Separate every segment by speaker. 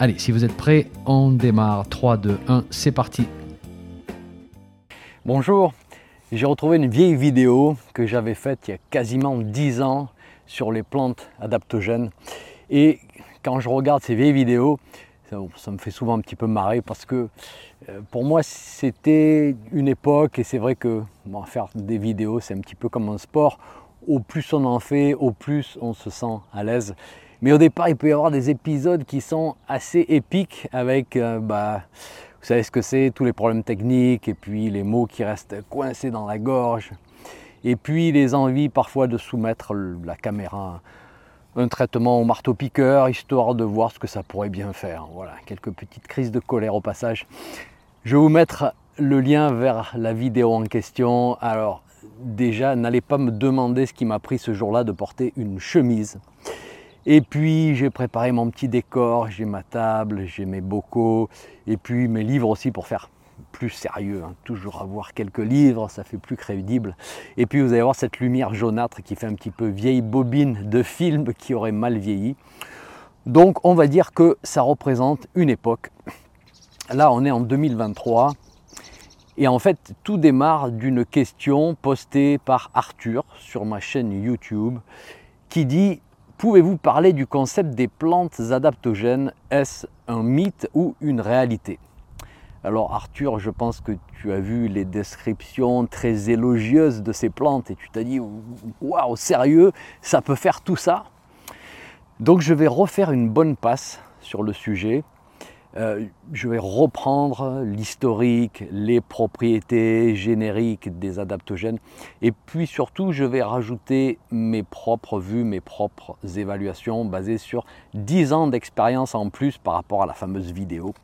Speaker 1: Allez, si vous êtes prêts, on démarre. 3, 2, 1, c'est parti.
Speaker 2: Bonjour, j'ai retrouvé une vieille vidéo que j'avais faite il y a quasiment 10 ans sur les plantes adaptogènes. Et quand je regarde ces vieilles vidéos, ça, me fait souvent un petit peu marrer parce que euh, pour moi c'était une époque et c'est vrai que faire des vidéos c'est un petit peu comme un sport. Au plus on en fait, au plus on se sent à l'aise. Mais au départ, il peut y avoir des épisodes qui sont assez épiques avec, euh, bah, vous savez ce que c'est, tous les problèmes techniques et puis les mots qui restent coincés dans la gorge. Et puis les envies parfois de soumettre la caméra un traitement au marteau-piqueur, histoire de voir ce que ça pourrait bien faire. Voilà, quelques petites crises de colère au passage. Je vais vous mettre le lien vers la vidéo en question. Alors déjà, n'allez pas me demander ce qui m'a pris ce jour-là de porter une chemise. Et puis j'ai préparé mon petit décor, j'ai ma table, j'ai mes bocaux, et puis mes livres aussi pour faire plus sérieux, hein. toujours avoir quelques livres, ça fait plus crédible. Et puis vous allez voir cette lumière jaunâtre qui fait un petit peu vieille bobine de film qui aurait mal vieilli. Donc on va dire que ça représente une époque. Là on est en 2023 et en fait tout démarre d'une question postée par Arthur sur ma chaîne YouTube qui dit Pouvez-vous parler du concept des plantes adaptogènes? Est-ce un mythe ou une réalité? Alors Arthur, je pense que tu as vu les descriptions très élogieuses de ces plantes et tu t'as dit waouh, sérieux, ça peut faire tout ça? Donc je vais refaire une bonne passe sur le sujet euh, je vais reprendre l'historique, les propriétés génériques des adaptogènes et puis surtout je vais rajouter mes propres vues, mes propres évaluations basées sur 10 ans d'expérience en plus par rapport à la fameuse vidéo.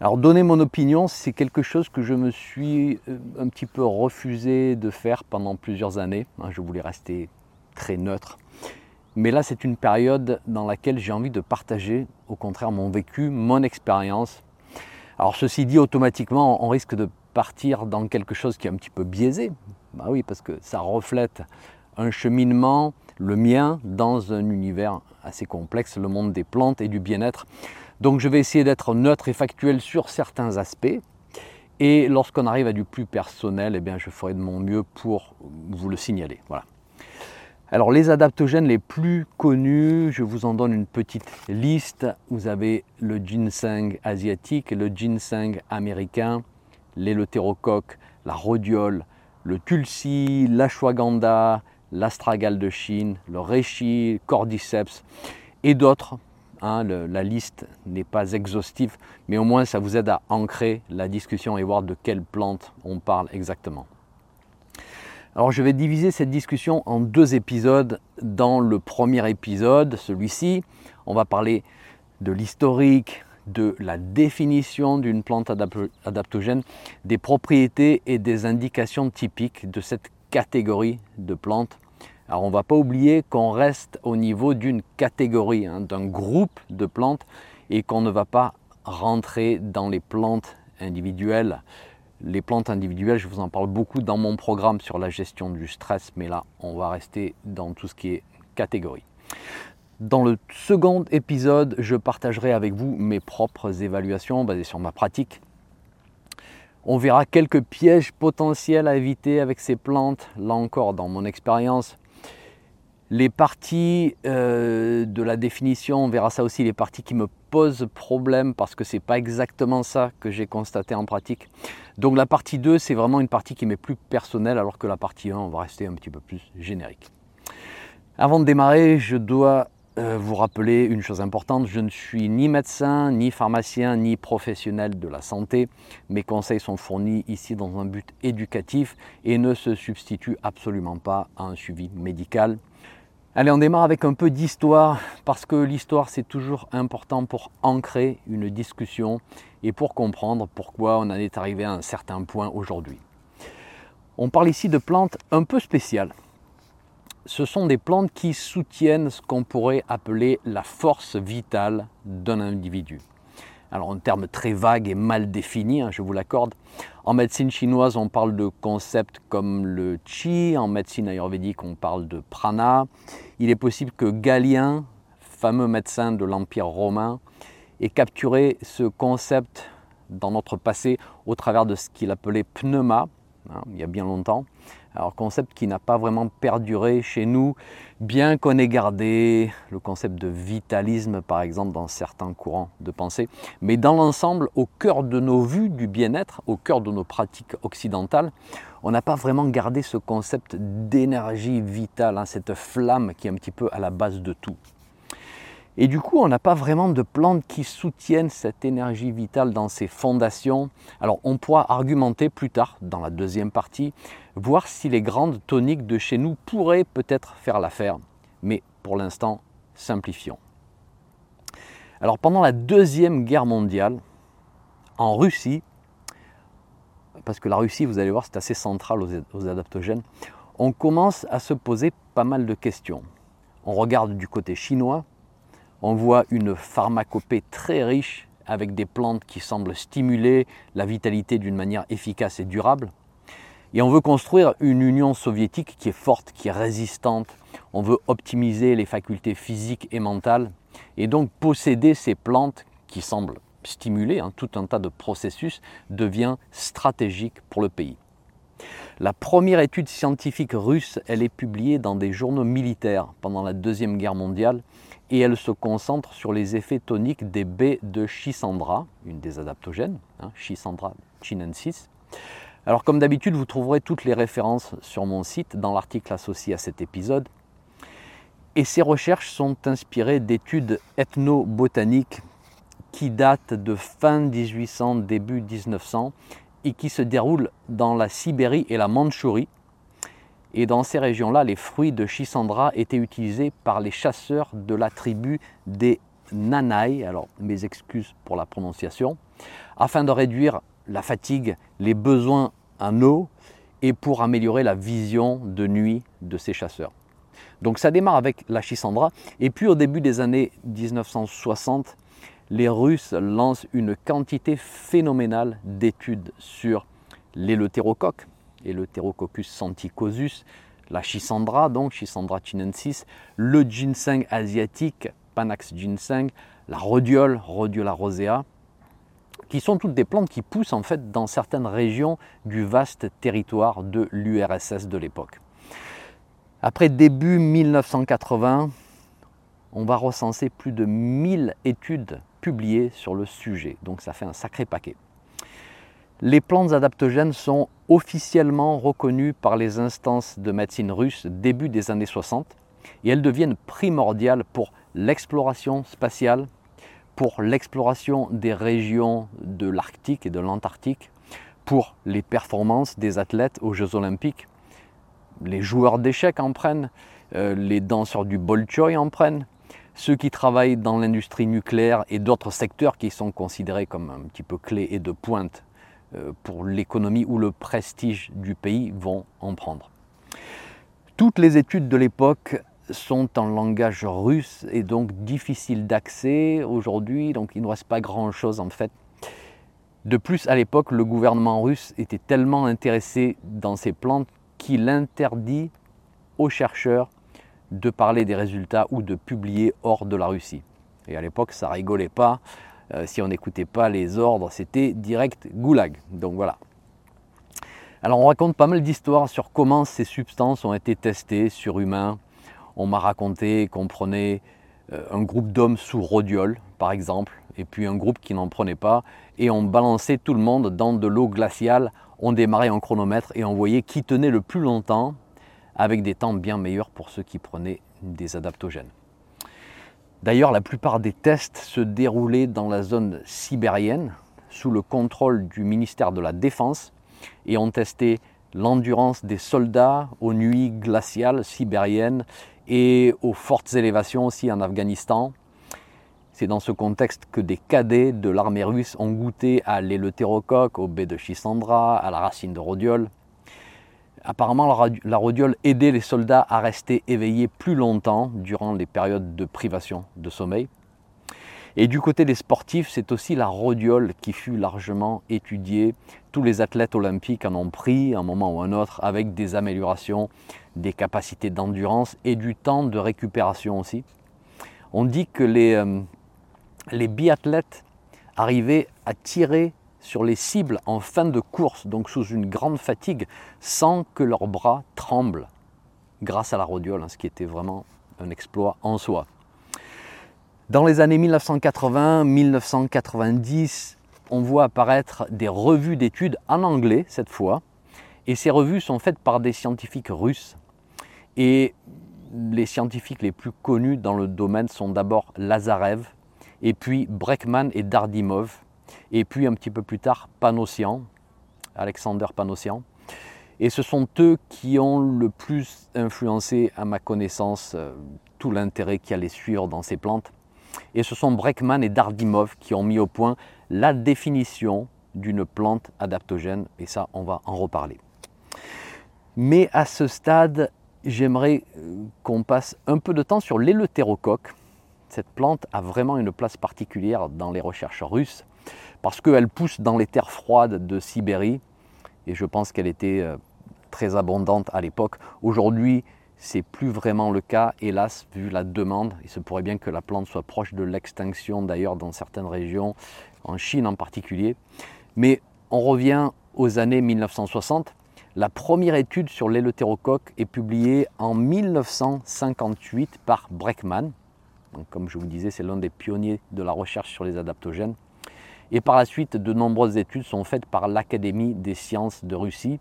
Speaker 2: Alors donner mon opinion, c'est quelque chose que je me suis euh, un petit peu refusé de faire pendant plusieurs années. Hein, je voulais rester très neutre. Mais là, c'est une période dans laquelle j'ai envie de partager, au contraire, mon vécu, mon expérience. Alors, ceci dit, automatiquement, on risque de partir dans quelque chose qui est un petit peu biaisé. Bah oui, parce que ça reflète un cheminement, le mien, dans un univers assez complexe, le monde des plantes et du bien-être. Donc, je vais essayer d'être neutre et factuel sur certains aspects. Et lorsqu'on arrive à du plus personnel, eh bien, je ferai de mon mieux pour vous le signaler. Voilà. Alors les adaptogènes les plus connus, je vous en donne une petite liste. Vous avez le ginseng asiatique, le ginseng américain, l'éleutérocoque, la rhodiole, le tulsi, l'ashwagandha, l'astragale de Chine, le reishi, cordyceps et d'autres. Hein, la liste n'est pas exhaustive, mais au moins ça vous aide à ancrer la discussion et voir de quelle plante on parle exactement. Alors je vais diviser cette discussion en deux épisodes. Dans le premier épisode, celui-ci, on va parler de l'historique, de la définition d'une plante adaptogène, des propriétés et des indications typiques de cette catégorie de plantes. Alors on ne va pas oublier qu'on reste au niveau d'une catégorie, hein, d'un groupe de plantes et qu'on ne va pas rentrer dans les plantes individuelles. Les plantes individuelles, je vous en parle beaucoup dans mon programme sur la gestion du stress, mais là, on va rester dans tout ce qui est catégorie. Dans le second épisode, je partagerai avec vous mes propres évaluations basées sur ma pratique. On verra quelques pièges potentiels à éviter avec ces plantes, là encore dans mon expérience. Les parties euh, de la définition, on verra ça aussi, les parties qui me posent problème parce que ce n'est pas exactement ça que j'ai constaté en pratique. Donc la partie 2, c'est vraiment une partie qui m'est plus personnelle alors que la partie 1, on va rester un petit peu plus générique. Avant de démarrer, je dois euh, vous rappeler une chose importante, je ne suis ni médecin, ni pharmacien, ni professionnel de la santé. Mes conseils sont fournis ici dans un but éducatif et ne se substituent absolument pas à un suivi médical. Allez, on démarre avec un peu d'histoire, parce que l'histoire c'est toujours important pour ancrer une discussion et pour comprendre pourquoi on en est arrivé à un certain point aujourd'hui. On parle ici de plantes un peu spéciales. Ce sont des plantes qui soutiennent ce qu'on pourrait appeler la force vitale d'un individu. Alors en termes très vagues et mal définis, hein, je vous l'accorde. En médecine chinoise, on parle de concepts comme le qi, en médecine ayurvédique, on parle de prana. Il est possible que Galien, fameux médecin de l'Empire romain, ait capturé ce concept dans notre passé au travers de ce qu'il appelait pneuma, Hein, il y a bien longtemps. Alors concept qui n'a pas vraiment perduré chez nous, bien qu'on ait gardé le concept de vitalisme par exemple dans certains courants de pensée. Mais dans l'ensemble, au cœur de nos vues du bien-être, au cœur de nos pratiques occidentales, on n'a pas vraiment gardé ce concept d'énergie vitale, hein, cette flamme qui est un petit peu à la base de tout. Et du coup, on n'a pas vraiment de plantes qui soutiennent cette énergie vitale dans ses fondations. Alors, on pourra argumenter plus tard, dans la deuxième partie, voir si les grandes toniques de chez nous pourraient peut-être faire l'affaire. Mais pour l'instant, simplifions. Alors, pendant la Deuxième Guerre mondiale, en Russie, parce que la Russie, vous allez voir, c'est assez central aux, aux adaptogènes, on commence à se poser pas mal de questions. On regarde du côté chinois, on voit une pharmacopée très riche avec des plantes qui semblent stimuler la vitalité d'une manière efficace et durable. Et on veut construire une Union soviétique qui est forte, qui est résistante. On veut optimiser les facultés physiques et mentales. Et donc posséder ces plantes qui semblent stimuler hein, tout un tas de processus devient stratégique pour le pays. La première étude scientifique russe, elle est publiée dans des journaux militaires pendant la Deuxième Guerre mondiale et elle se concentre sur les effets toniques des baies de Chisandra, une des adaptogènes, hein, Chisandra chinensis. Alors comme d'habitude, vous trouverez toutes les références sur mon site dans l'article associé à cet épisode. Et ces recherches sont inspirées d'études ethnobotaniques qui datent de fin 1800, début 1900 et qui se déroulent dans la Sibérie et la Mandchourie, et dans ces régions-là, les fruits de Chisandra étaient utilisés par les chasseurs de la tribu des Nanai, alors mes excuses pour la prononciation, afin de réduire la fatigue, les besoins en eau et pour améliorer la vision de nuit de ces chasseurs. Donc ça démarre avec la Chisandra et puis au début des années 1960, les Russes lancent une quantité phénoménale d'études sur l'éleutérocoque, et le Pterococcus santicosus, la Chisandra, donc Chisandra chinensis, le ginseng asiatique, Panax ginseng, la rhodiole, Rhodiola rosea, qui sont toutes des plantes qui poussent en fait dans certaines régions du vaste territoire de l'URSS de l'époque. Après début 1980, on va recenser plus de 1000 études publiées sur le sujet, donc ça fait un sacré paquet. Les plantes adaptogènes sont officiellement reconnues par les instances de médecine russe début des années 60 et elles deviennent primordiales pour l'exploration spatiale, pour l'exploration des régions de l'Arctique et de l'Antarctique, pour les performances des athlètes aux Jeux olympiques. Les joueurs d'échecs en prennent, euh, les danseurs du Bolchoï en prennent, ceux qui travaillent dans l'industrie nucléaire et d'autres secteurs qui sont considérés comme un petit peu clés et de pointe euh, pour l'économie ou le prestige du pays vont en prendre. Toutes les études de l'époque sont en langage russe et donc difficiles d'accès aujourd'hui, donc il ne reste pas grand-chose en fait. De plus, à l'époque, le gouvernement russe était tellement intéressé dans ces plantes qu'il interdit aux chercheurs de parler des résultats ou de publier hors de la Russie. Et à l'époque, ça rigolait pas. Euh, si on n'écoutait pas les ordres, c'était direct goulag. Donc voilà. Alors on raconte pas mal d'histoires sur comment ces substances ont été testées sur humains. On m'a raconté qu'on prenait euh, un groupe d'hommes sous rhodiole, par exemple, et puis un groupe qui n'en prenait pas, et on balançait tout le monde dans de l'eau glaciale, on démarrait en chronomètre et on voyait qui tenait le plus longtemps, avec des temps bien meilleurs pour ceux qui prenaient des adaptogènes. D'ailleurs, la plupart des tests se déroulaient dans la zone sibérienne, sous le contrôle du ministère de la Défense, et ont testé l'endurance des soldats aux nuits glaciales sibériennes et aux fortes élévations aussi en Afghanistan. C'est dans ce contexte que des cadets de l'armée russe ont goûté à l'éleutérocoque, au baie de Chisandra, à la racine de rhodiole. Apparemment, la rhodiole aidait les soldats à rester éveillés plus longtemps durant les périodes de privation de sommeil. Et du côté des sportifs, c'est aussi la rhodiole qui fut largement étudiée. Tous les athlètes olympiques en ont pris un moment ou un autre avec des améliorations des capacités d'endurance et du temps de récupération aussi. On dit que les, euh, les biathlètes arrivaient à tirer sur les cibles en fin de course, donc sous une grande fatigue, sans que leurs bras tremblent, grâce à la rhodiole, hein, ce qui était vraiment un exploit en soi. Dans les années 1980-1990, on voit apparaître des revues d'études en anglais cette fois, et ces revues sont faites par des scientifiques russes. Et les scientifiques les plus connus dans le domaine sont d'abord Lazarev, et puis Breckman et Dardimov, et puis un petit peu plus tard Panossian, Alexander Panossian. Et ce sont eux qui ont le plus influencé, à ma connaissance, euh, tout l'intérêt qu'il y allait suivre dans ces plantes. Et ce sont Breckman et Dardimov qui ont mis au point la définition d'une plante adaptogène, et ça, on va en reparler. Mais à ce stade, j'aimerais euh, qu'on passe un peu de temps sur l'éleutérocoque. Cette plante a vraiment une place particulière dans les recherches russes parce qu'elle pousse dans les terres froides de Sibérie et je pense qu'elle était euh, très abondante à l'époque. Aujourd'hui, c'est plus vraiment le cas, hélas, vu la demande. Il se pourrait bien que la plante soit proche de l'extinction d'ailleurs dans certaines régions, en Chine en particulier. Mais on revient aux années 1960. La première étude sur l'éleutérocoque est publiée en 1958 par Breckman. comme je vous disais, c'est l'un des pionniers de la recherche sur les adaptogènes. Et par la suite, de nombreuses études sont faites par l'Académie des sciences de Russie.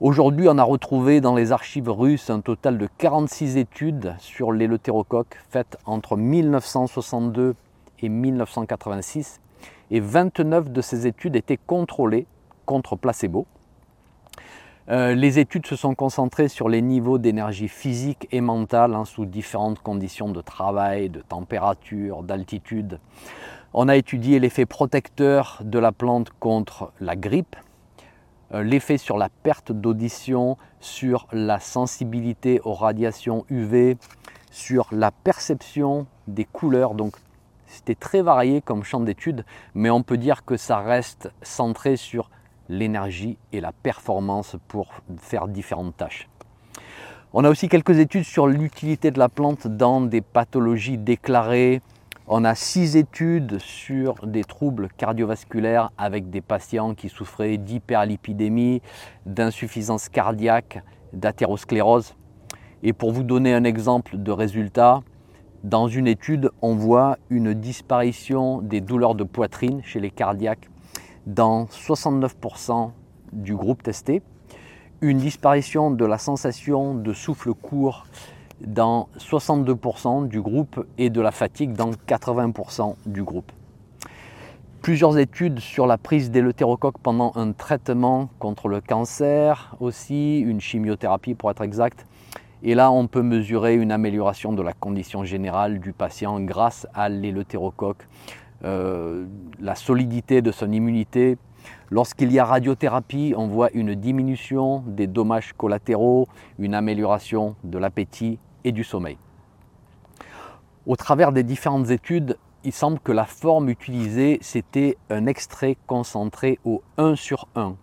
Speaker 2: Aujourd'hui, on a retrouvé dans les archives russes un total de 46 études sur l'éleutérocoque faites entre 1962 et 1986. Et 29 de ces études étaient contrôlées contre placebo. Euh, les études se sont concentrées sur les niveaux d'énergie physique et mentale hein, sous différentes conditions de travail, de température, d'altitude. On a étudié l'effet protecteur de la plante contre la grippe, euh, l'effet sur la perte d'audition, sur la sensibilité aux radiations UV, sur la perception des couleurs. Donc c'était très varié comme champ d'étude, mais on peut dire que ça reste centré sur l'énergie et la performance pour faire différentes tâches. On a aussi quelques études sur l'utilité de la plante dans des pathologies déclarées. On a six études sur des troubles cardiovasculaires avec des patients qui souffraient d'hyperlipidémie, d'insuffisance cardiaque, d'athérosclérose. Et pour vous donner un exemple de résultat, dans une étude, on voit une disparition des douleurs de poitrine chez les cardiaques dans 69% du groupe testé, une disparition de la sensation de souffle court dans 62% du groupe et de la fatigue dans 80% du groupe. Plusieurs études sur la prise d'éleutérocoque pendant un traitement contre le cancer, aussi une chimiothérapie pour être exact. Et là, on peut mesurer une amélioration de la condition générale du patient grâce à l'éleutérocoque euh, la solidité de son immunité. Lorsqu'il y a radiothérapie, on voit une diminution des dommages collatéraux, une amélioration de l'appétit du sommeil. Au travers des différentes études, il semble que la forme utilisée, c'était un extrait concentré au 1 sur 1,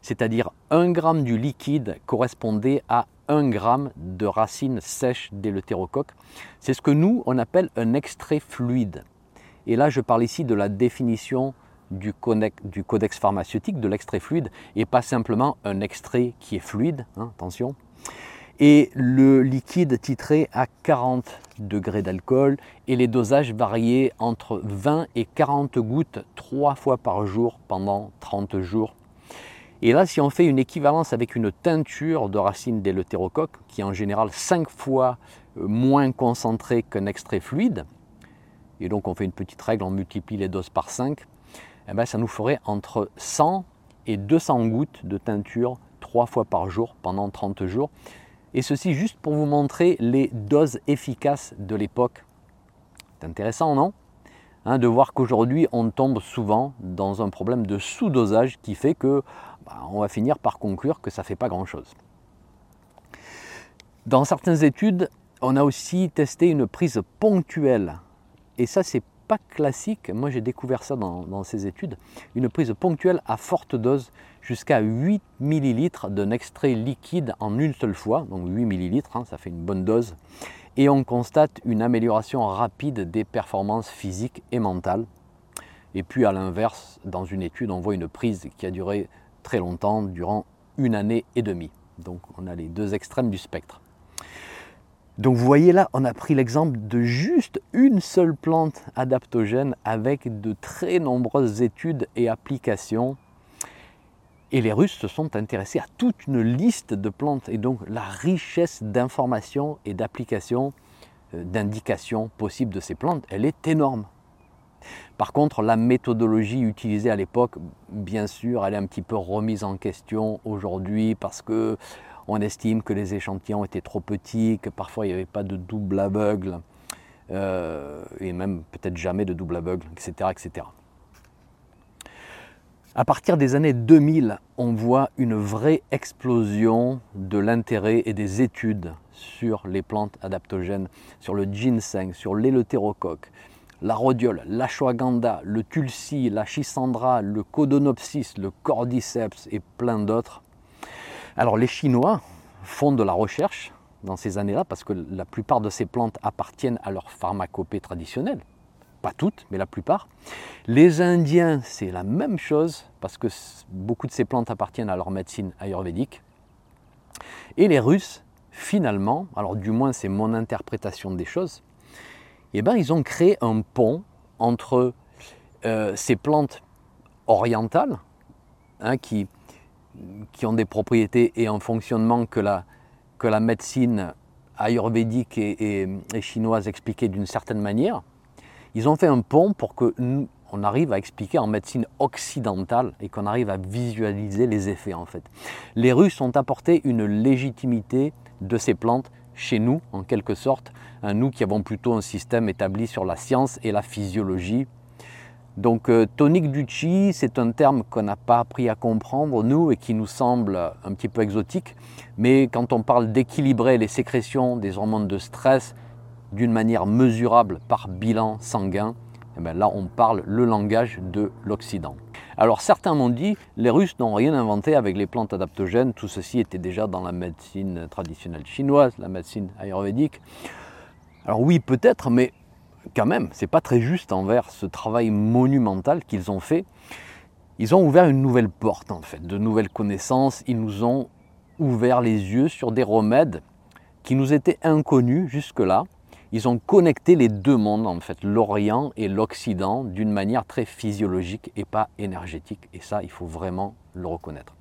Speaker 2: c'est-à-dire 1 gramme du liquide correspondait à 1 gramme de racines sèches d'éleutérocoque. C'est ce que nous, on appelle un extrait fluide. Et là, je parle ici de la définition du, codex, pharmaceutique, de l'extrait fluide, et pas simplement un extrait qui est fluide, hein, attention. Et le liquide titré à 40 degrés d'alcool, et les dosages variaient entre 20 et 40 gouttes trois fois par jour pendant 30 jours. Et là, si on fait une équivalence avec une teinture de racine d'éleutérocoque, qui est en général 5 fois euh, moins concentrée qu'un extrait fluide, et donc on fait une petite règle, on multiplie les doses par 5, eh ben, ça nous ferait entre 100 et 200 gouttes de teinture trois fois par jour pendant 30 jours. Et ceci juste pour vous montrer les doses efficaces de l'époque. C'est intéressant, non? Hein, De voir qu'aujourd'hui, on tombe souvent dans un problème de sous-dosage qui fait que bah, on va finir par conclure que ça ne fait pas grand-chose. Dans certaines études, on a aussi testé une prise ponctuelle. Et ça, c'est pas classique. Moi, j'ai découvert ça dans, ces études. Une prise ponctuelle à forte dose, jusqu'à 8 ml d'un extrait liquide en une seule fois. Donc 8 ml, hein, ça fait une bonne dose. Et on constate une amélioration rapide des performances physiques et mentales. Et puis à l'inverse, dans une étude, on voit une prise qui a duré très longtemps, durant une année et demie. Donc on a les deux extrêmes du spectre. Donc vous voyez là, on a pris l'exemple de juste une seule plante adaptogène avec de très nombreuses études et applications. Et les Russes se sont intéressés à toute une liste de plantes et donc la richesse d'informations et d'applications, euh, d'indications possibles de ces plantes, elle est énorme. Par contre, la méthodologie utilisée à l'époque, bien sûr, elle est un petit peu remise en question aujourd'hui parce que on estime que les échantillons étaient trop petits, que parfois il n'y avait pas de double aveugle, euh, et même peut-être jamais de double aveugle, etc., etc. À partir des années 2000, on voit une vraie explosion de l'intérêt et des études sur les plantes adaptogènes, sur le ginseng, sur l'éleutérocoque, la rhodiole, l'ashwagandha, le tulsi, la chisandra, le codonopsis, le cordyceps et plein d'autres. Alors les Chinois font de la recherche dans ces années-là parce que la plupart de ces plantes appartiennent à leur pharmacopée traditionnelle. Pas toutes, mais la plupart. Les Indiens, c'est la même chose parce que beaucoup de ces plantes appartiennent à leur médecine ayurvédique. Et les Russes, finalement, alors du moins c'est mon interprétation des choses, eh ben, ils ont créé un pont entre euh, ces plantes orientales, hein, qui, ont des propriétés et un fonctionnement que la, médecine ayurvédique et, chinoise expliquait d'une certaine manière. Ils ont fait un pont pour que nous, on arrive à expliquer en médecine occidentale et qu'on arrive à visualiser les effets en fait. Les Russes ont apporté une légitimité de ces plantes chez nous, en quelque sorte, nous qui avons plutôt un système établi sur la science et la physiologie. Donc euh, tonique du chi, c'est un terme qu'on n'a pas appris à comprendre, nous, et qui nous semble un petit peu exotique, mais quand on parle d'équilibrer les sécrétions des hormones de stress d'une manière mesurable par bilan sanguin, eh bien là on parle le langage de l'Occident. Alors certains m'ont dit, les Russes n'ont rien inventé avec les plantes adaptogènes, tout ceci était déjà dans la médecine traditionnelle chinoise, la médecine ayurvédique. Alors oui, peut-être, mais quand même, c'est pas très juste envers ce travail monumental qu'ils ont fait. Ils ont ouvert une nouvelle porte en fait, de nouvelles connaissances, ils nous ont ouvert les yeux sur des remèdes qui nous étaient inconnus jusque-là, ils ont connecté les deux mondes, en fait, l'Orient et l'Occident, d'une manière très physiologique et pas énergétique. Et ça, il faut vraiment le reconnaître.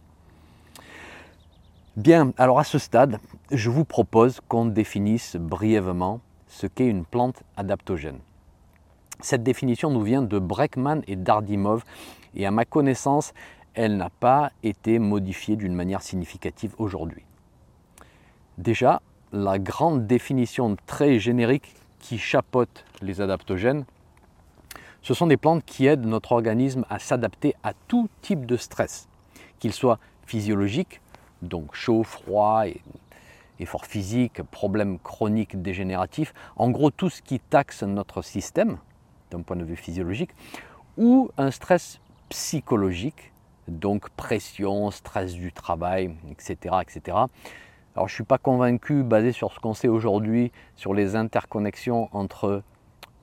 Speaker 2: Bien, alors à ce stade, je vous propose qu'on définisse brièvement ce qu'est une plante adaptogène. Cette définition nous vient de Breckman et Dardimov, et à ma connaissance, elle n'a pas été modifiée d'une manière significative aujourd'hui. Déjà, la grande définition très générique qui chapeaute les adaptogènes, ce sont des plantes qui aident notre organisme à s'adapter à tout type de stress, qu'il soit physiologique, donc chaud, froid, effort physique, problèmes chroniques dégénératifs, en gros tout ce qui taxe notre système d'un point de vue physiologique, ou un stress psychologique, donc pression, stress du travail, etc. etc. Alors je ne suis pas convaincu, basé sur ce qu'on sait aujourd'hui, sur les interconnexions entre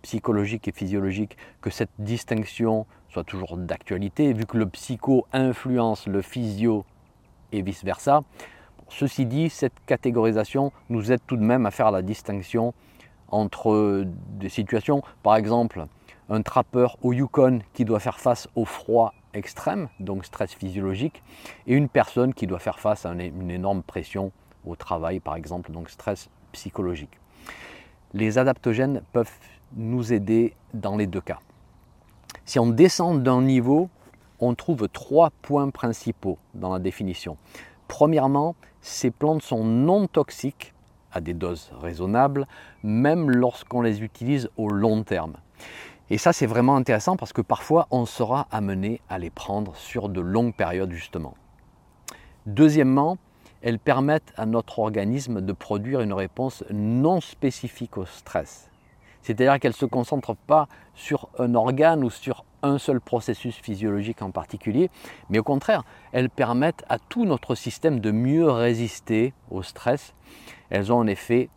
Speaker 2: psychologique et physiologique, que cette distinction soit toujours d'actualité, vu que le psycho influence le physio et vice-versa. Ceci dit, cette catégorisation nous aide tout de même à faire la distinction entre des situations, par exemple, un trappeur au Yukon qui doit faire face au froid extrême, donc stress physiologique, et une personne qui doit faire face à une énorme pression au travail, par exemple, donc stress psychologique. Les adaptogènes peuvent nous aider dans les deux cas. Si on descend d'un niveau, on trouve trois points principaux dans la définition. Premièrement, ces plantes sont non toxiques à des doses raisonnables, même lorsqu'on les utilise au long terme. Et ça, c'est vraiment intéressant parce que parfois, on sera amené à les prendre sur de longues périodes, justement. Deuxièmement, elles permettent à notre organisme de produire une réponse non spécifique au stress. C'est-à-dire qu'elles ne se concentrent pas sur un organe ou sur un seul processus physiologique en particulier, mais au contraire, elles permettent à tout notre système de mieux résister au stress. Elles ont un effet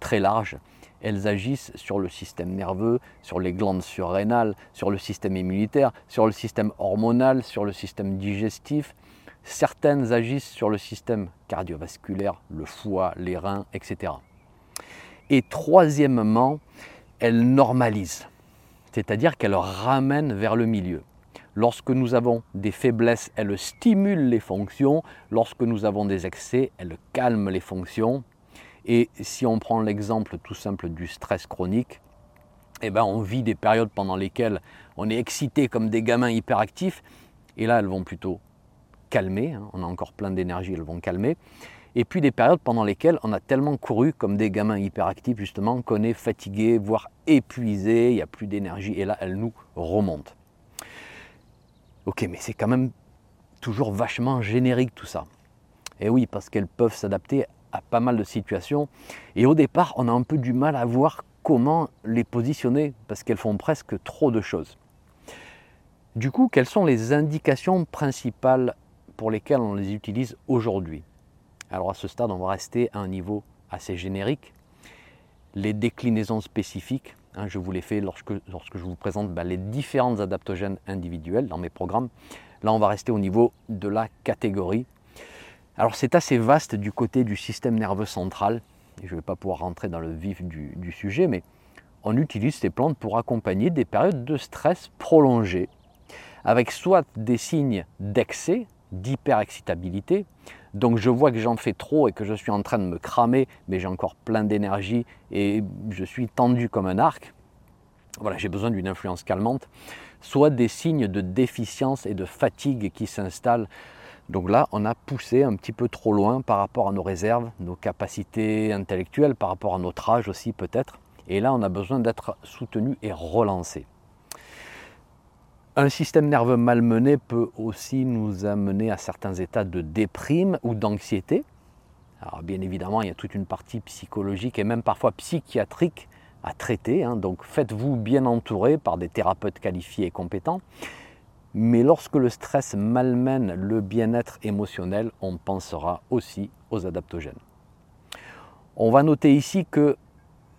Speaker 2: très large. Elles agissent sur le système nerveux, sur les glandes surrénales, sur le système immunitaire, sur le système hormonal, sur le système digestif. Certaines agissent sur le système cardiovasculaire, le foie, les reins, etc. Et troisièmement, elles normalisent c'est-à-dire qu'elle ramène vers le milieu. Lorsque nous avons des faiblesses, elle stimule les fonctions. Lorsque nous avons des excès, elle calme les fonctions. Et si on prend l'exemple tout simple du stress chronique, eh ben on vit des périodes pendant lesquelles on est excité comme des gamins hyperactifs. Et là, elles vont plutôt calmer. Hein. On a encore plein d'énergie, elles vont calmer et puis des périodes pendant lesquelles on a tellement couru comme des gamins hyperactifs justement qu'on est fatigué, voire épuisé, il n'y a plus d'énergie et là elle nous remonte. Ok, mais c'est quand même toujours vachement générique tout ça. Et oui, parce qu'elles peuvent s'adapter à pas mal de situations. Et au départ, on a un peu du mal à voir comment les positionner parce qu'elles font presque trop de choses. Du coup, quelles sont les indications principales pour lesquelles on les utilise aujourd'hui alors à ce stade, on va rester à un niveau assez générique. Les déclinaisons spécifiques, hein, je vous les fais lorsque, lorsque je vous présente ben, les différentes adaptogènes individuels dans mes programmes. Là, on va rester au niveau de la catégorie. Alors c'est assez vaste du côté du système nerveux central, je ne vais pas pouvoir rentrer dans le vif du sujet, mais on utilise ces plantes pour accompagner des périodes de stress prolongées, avec soit des signes d'excès, d'hyperexcitabilité, donc je vois que j'en fais trop et que je suis en train de me cramer, mais j'ai encore plein d'énergie et je suis tendu comme un arc. Voilà, j'ai besoin d'une influence calmante. Soit des signes de déficience et de fatigue qui s'installent. Donc là, on a poussé un petit peu trop loin par rapport à nos réserves, nos capacités intellectuelles, par rapport à notre âge aussi peut-être. Et là, on a besoin d'être soutenu et relancé. Un système nerveux malmené peut aussi nous amener à certains états de déprime ou d'anxiété. Alors bien évidemment, il y a toute une partie psychologique et même parfois psychiatrique à traiter. Hein. donc faites-vous bien entourer par des thérapeutes qualifiés et compétents. Mais lorsque le stress malmène le bien-être émotionnel, on pensera aussi aux adaptogènes. On va noter ici que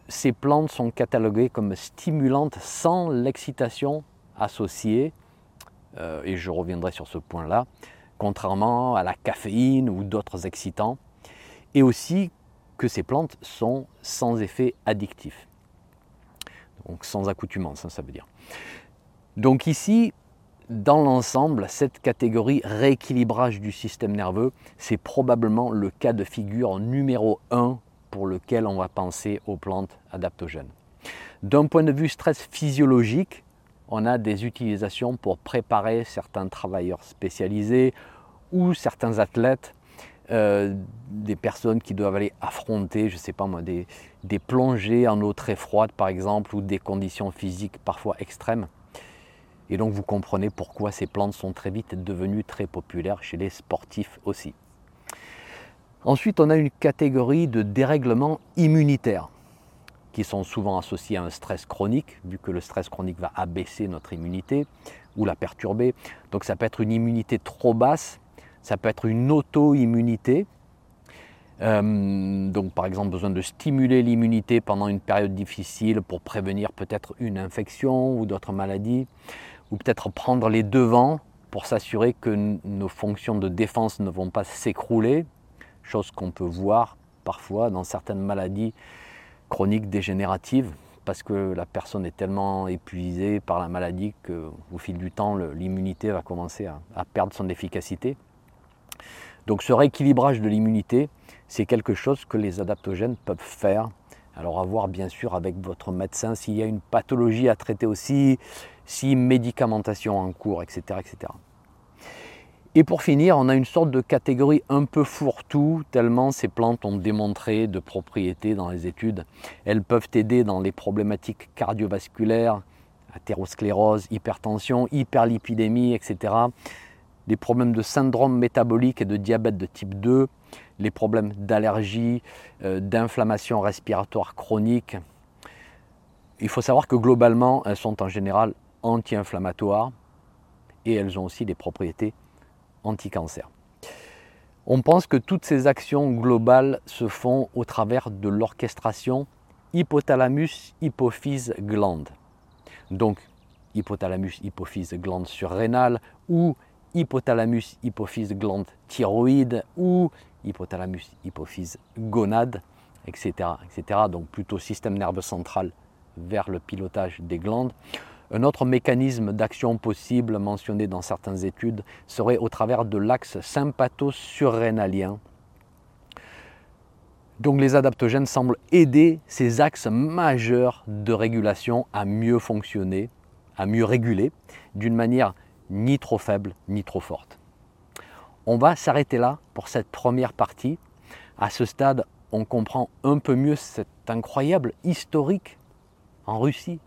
Speaker 2: ces plantes sont cataloguées comme stimulantes sans l'excitation associés, euh, et je reviendrai sur ce point-là, contrairement à la caféine ou d'autres excitants, et aussi que ces plantes sont sans effet addictif, donc sans accoutumance, hein, ça veut dire. Donc ici, dans l'ensemble, cette catégorie rééquilibrage du système nerveux, c'est probablement le cas de figure numéro 1 pour lequel on va penser aux plantes adaptogènes. D'un point de vue stress physiologique, on a des utilisations pour préparer certains travailleurs spécialisés ou certains athlètes, euh, des personnes qui doivent aller affronter, je ne sais pas moi, des, des plongées en eau très froide par exemple, ou des conditions physiques parfois extrêmes. Et donc vous comprenez pourquoi ces plantes sont très vite devenues très populaires chez les sportifs aussi. Ensuite, on a une catégorie de dérèglement immunitaire qui sont souvent associés à un stress chronique, vu que le stress chronique va abaisser notre immunité ou la perturber. Donc ça peut être une immunité trop basse, ça peut être une auto-immunité. Euh, donc par exemple besoin de stimuler l'immunité pendant une période difficile pour prévenir peut-être une infection ou d'autres maladies, ou peut-être prendre les devants pour s'assurer que nos fonctions de défense ne vont pas s'écrouler, chose qu'on peut voir parfois dans certaines maladies chronique dégénérative parce que la personne est tellement épuisée par la maladie qu'au fil du temps, l'immunité va commencer à, perdre son efficacité. Donc ce rééquilibrage de l'immunité, c'est quelque chose que les adaptogènes peuvent faire. Alors à voir bien sûr avec votre médecin s'il y a une pathologie à traiter aussi, si médicamentation en cours, etc. etc. Et pour finir, on a une sorte de catégorie un peu fourre-tout, tellement ces plantes ont démontré de propriétés dans les études. Elles peuvent aider dans les problématiques cardiovasculaires, athérosclérose, hypertension, hyperlipidémie, etc. Les problèmes de syndrome métabolique et de diabète de type 2, les problèmes d'allergie, euh, d'inflammation respiratoire chronique. Il faut savoir que globalement, elles sont en général anti-inflammatoires et elles ont aussi des propriétés anti-cancer. On pense que toutes ces actions globales se font au travers de l'orchestration hypothalamus, hypophyse, glande. Donc hypothalamus, hypophyse, glande surrénale ou hypothalamus, hypophyse, glande thyroïde ou hypothalamus, hypophyse, gonade, etc., etc. Donc plutôt système nerveux central vers le pilotage des glandes. Un autre mécanisme d'action possible mentionné dans certaines études serait au travers de l'axe sympatho-surrénalien. Donc les adaptogènes semblent aider ces axes majeurs de régulation à mieux fonctionner, à mieux réguler d'une manière ni trop faible ni trop forte. On va s'arrêter là pour cette première partie. À ce stade, on comprend un peu mieux cet incroyable historique en Russie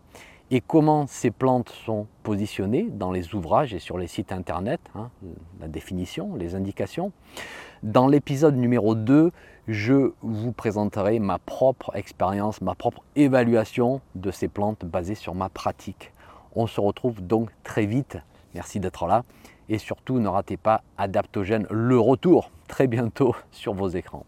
Speaker 2: et comment ces plantes sont positionnées dans les ouvrages et sur les sites internet, hein, la définition, les indications. Dans l'épisode numéro 2, je vous présenterai ma propre expérience, ma propre évaluation de ces plantes basée sur ma pratique. On se retrouve donc très vite. Merci d'être là. Et surtout, ne ratez pas Adaptogène, le retour très bientôt sur vos écrans.